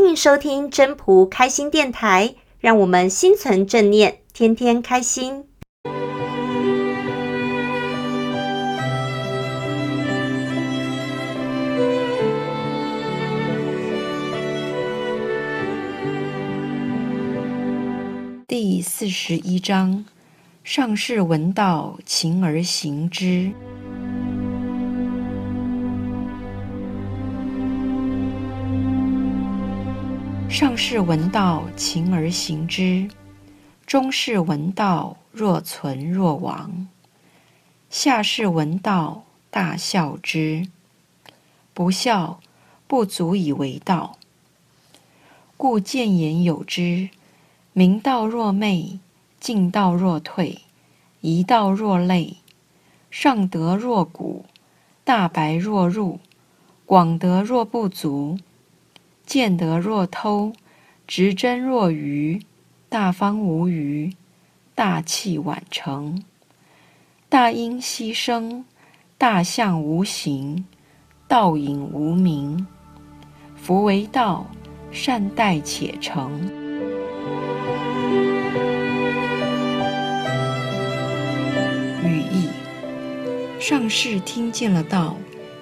欢迎收听真仆开心电台，让我们心存正念，天天开心。第四十一章：上士闻道，勤而行之。上士闻道，勤而行之；中士闻道，若存若亡；下士闻道，大笑之。不笑，不足以为道。故谏言有之：明道若昧，进道若退，夷道若累，上德若谷，大白若入，广德若不足。见德若偷，执真若愚，大方无余，大器晚成，大音希声，大象无形，道隐无名。夫为道，善待且成。语义：上士听见了道，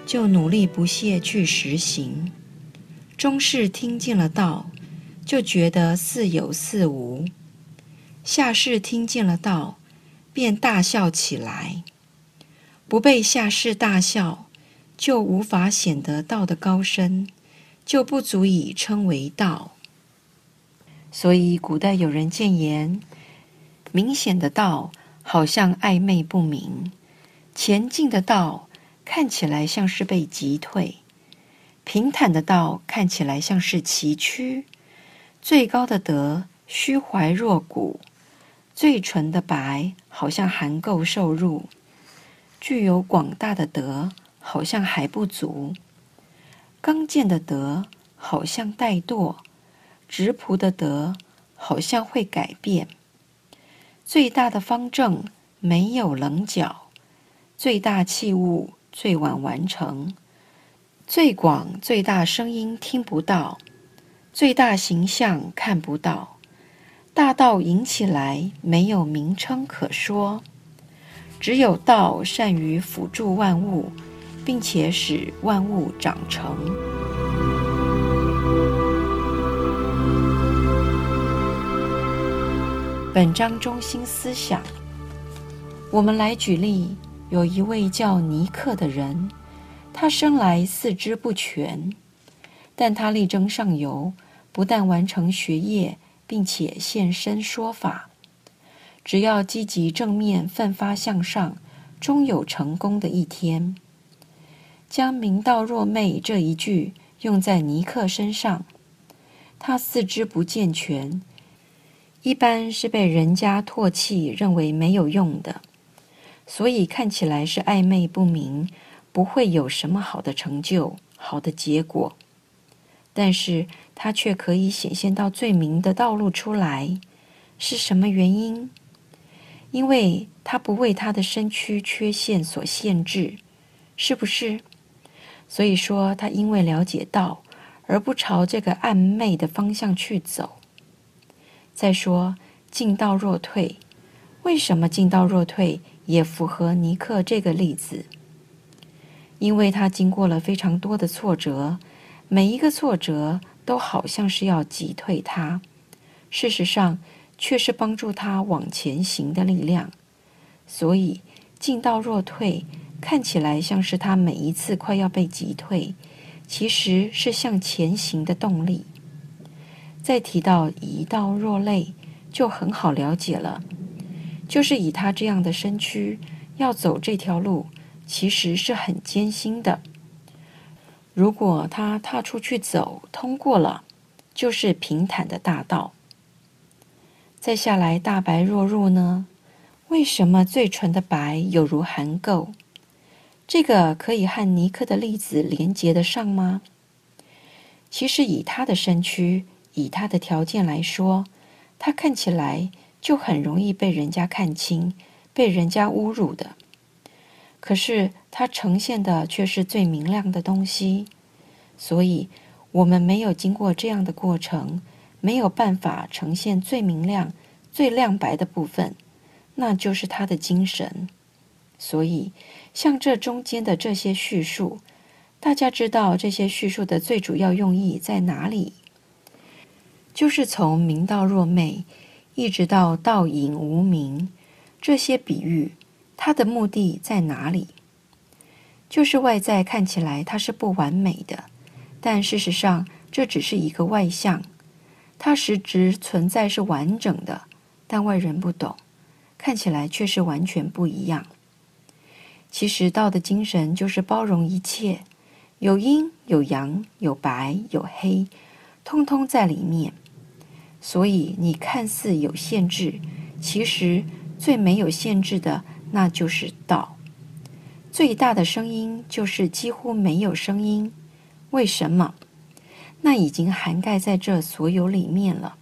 就努力不懈去实行。中士听见了道，就觉得似有似无；下士听见了道，便大笑起来。不被下士大笑，就无法显得道的高深，就不足以称为道。所以古代有人谏言：明显的道好像暧昧不明，前进的道看起来像是被击退。平坦的道看起来像是崎岖，最高的德虚怀若谷，最纯的白好像含垢受入，具有广大的德好像还不足，刚健的德好像怠惰，质朴的德好像会改变，最大的方正没有棱角，最大器物最晚完成。最广最大声音听不到，最大形象看不到，大道引起来没有名称可说，只有道善于辅助万物，并且使万物长成。本章中心思想，我们来举例，有一位叫尼克的人。他生来四肢不全，但他力争上游，不但完成学业，并且现身说法。只要积极正面、奋发向上，终有成功的一天。将“明道若昧”这一句用在尼克身上，他四肢不健全，一般是被人家唾弃，认为没有用的，所以看起来是暧昧不明。不会有什么好的成就、好的结果，但是他却可以显现到最明的道路出来，是什么原因？因为他不为他的身躯缺陷所限制，是不是？所以说，他因为了解到，而不朝这个暧昧的方向去走。再说，进道若退，为什么进道若退也符合尼克这个例子？因为他经过了非常多的挫折，每一个挫折都好像是要击退他，事实上却是帮助他往前行的力量。所以进道若退，看起来像是他每一次快要被击退，其实是向前行的动力。再提到夷道若累，就很好了解了，就是以他这样的身躯要走这条路。其实是很艰辛的。如果他踏出去走，通过了，就是平坦的大道。再下来，大白若入呢？为什么最纯的白有如含垢？这个可以和尼克的例子连接得上吗？其实以他的身躯，以他的条件来说，他看起来就很容易被人家看清，被人家侮辱的。可是它呈现的却是最明亮的东西，所以我们没有经过这样的过程，没有办法呈现最明亮、最亮白的部分，那就是他的精神。所以，像这中间的这些叙述，大家知道这些叙述的最主要用意在哪里？就是从明道若昧，一直到道隐无名，这些比喻，它的目的在哪里？就是外在看起来它是不完美的，但事实上这只是一个外象，它实质存在是完整的，但外人不懂，看起来却是完全不一样。其实道的精神就是包容一切，有阴有阳，有白有黑，通通在里面。所以你看似有限制，其实最没有限制的那就是道。最大的声音就是几乎没有声音，为什么？那已经涵盖在这所有里面了，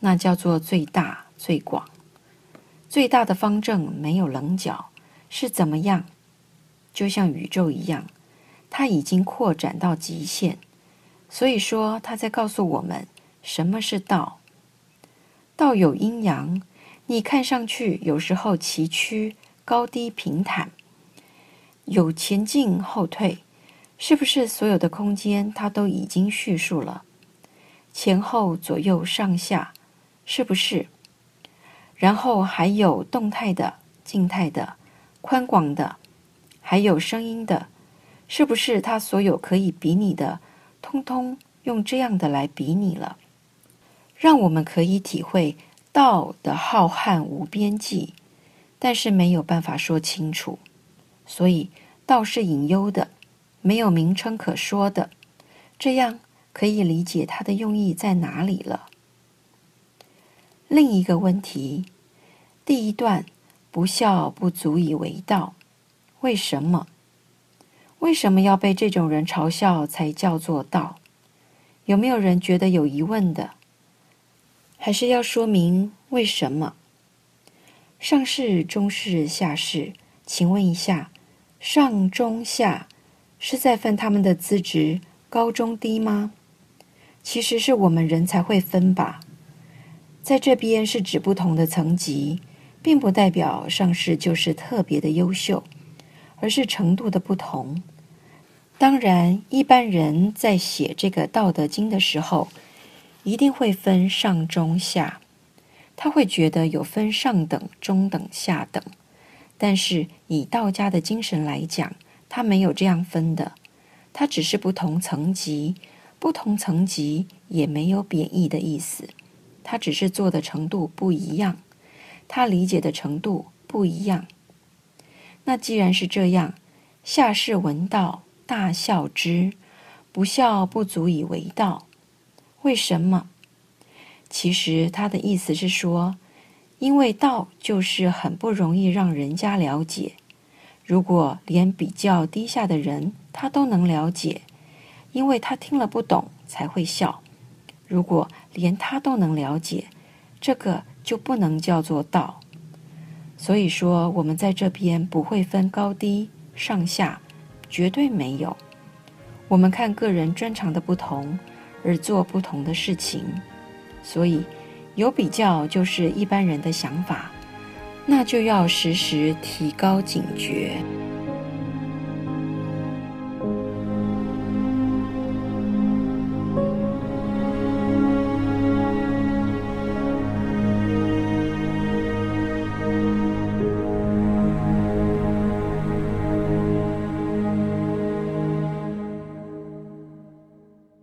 那叫做最大最广。最大的方正没有棱角，是怎么样？就像宇宙一样，它已经扩展到极限。所以说，它在告诉我们什么是道。道有阴阳，你看上去有时候崎岖、高低平坦。有前进后退，是不是所有的空间它都已经叙述了？前后左右上下，是不是？然后还有动态的、静态的、宽广的，还有声音的，是不是？它所有可以比拟的，通通用这样的来比拟了，让我们可以体会道的浩瀚无边际，但是没有办法说清楚。所以道是隐幽的，没有名称可说的，这样可以理解它的用意在哪里了。另一个问题，第一段不孝不足以为道，为什么？为什么要被这种人嘲笑才叫做道？有没有人觉得有疑问的？还是要说明为什么？上士、中士、下士，请问一下。上中下是在分他们的资质高中低吗？其实是我们人才会分吧。在这边是指不同的层级，并不代表上士就是特别的优秀，而是程度的不同。当然，一般人在写这个《道德经》的时候，一定会分上中下，他会觉得有分上等、中等、下等。但是以道家的精神来讲，他没有这样分的，他只是不同层级，不同层级也没有贬义的意思，他只是做的程度不一样，他理解的程度不一样。那既然是这样，下士闻道，大笑之，不笑不足以为道。为什么？其实他的意思是说。因为道就是很不容易让人家了解，如果连比较低下的人他都能了解，因为他听了不懂才会笑。如果连他都能了解，这个就不能叫做道。所以说，我们在这边不会分高低上下，绝对没有。我们看个人专长的不同而做不同的事情，所以。有比较就是一般人的想法，那就要时时提高警觉。